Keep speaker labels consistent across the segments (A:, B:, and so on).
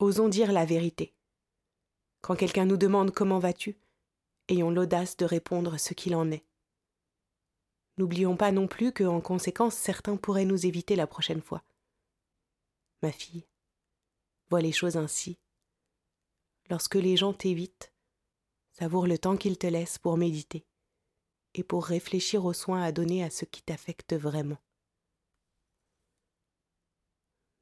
A: Osons dire la vérité. Quand quelqu'un nous demande comment vas-tu, ayons l'audace de répondre ce qu'il en est. N'oublions pas non plus que, en conséquence, certains pourraient nous éviter la prochaine fois. Ma fille, vois les choses ainsi. Lorsque les gens t'évitent, savoure le temps qu'ils te laissent pour méditer et pour réfléchir aux soins à donner à ceux qui t'affectent vraiment.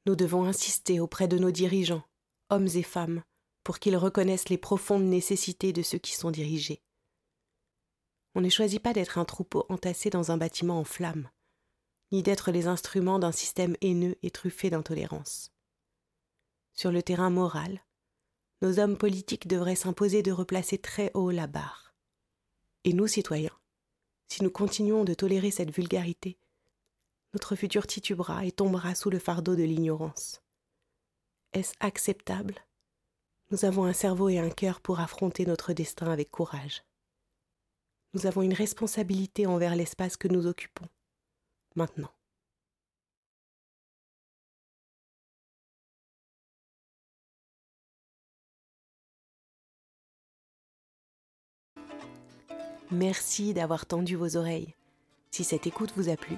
A: Nous devons insister auprès de nos dirigeants hommes et femmes, pour qu'ils reconnaissent les profondes nécessités de ceux qui sont dirigés. On ne choisit pas d'être un troupeau entassé dans un bâtiment en flammes, ni d'être les instruments d'un système haineux et truffé d'intolérance. Sur le terrain moral, nos hommes politiques devraient s'imposer de replacer très haut la barre. Et nous, citoyens, si nous continuons de tolérer cette vulgarité, notre futur titubera et tombera sous le fardeau de l'ignorance. Acceptable? Nous avons un cerveau et un cœur pour affronter notre destin avec courage. Nous avons une responsabilité envers l'espace que nous occupons. Maintenant. Merci d'avoir tendu vos oreilles. Si cette écoute vous a plu,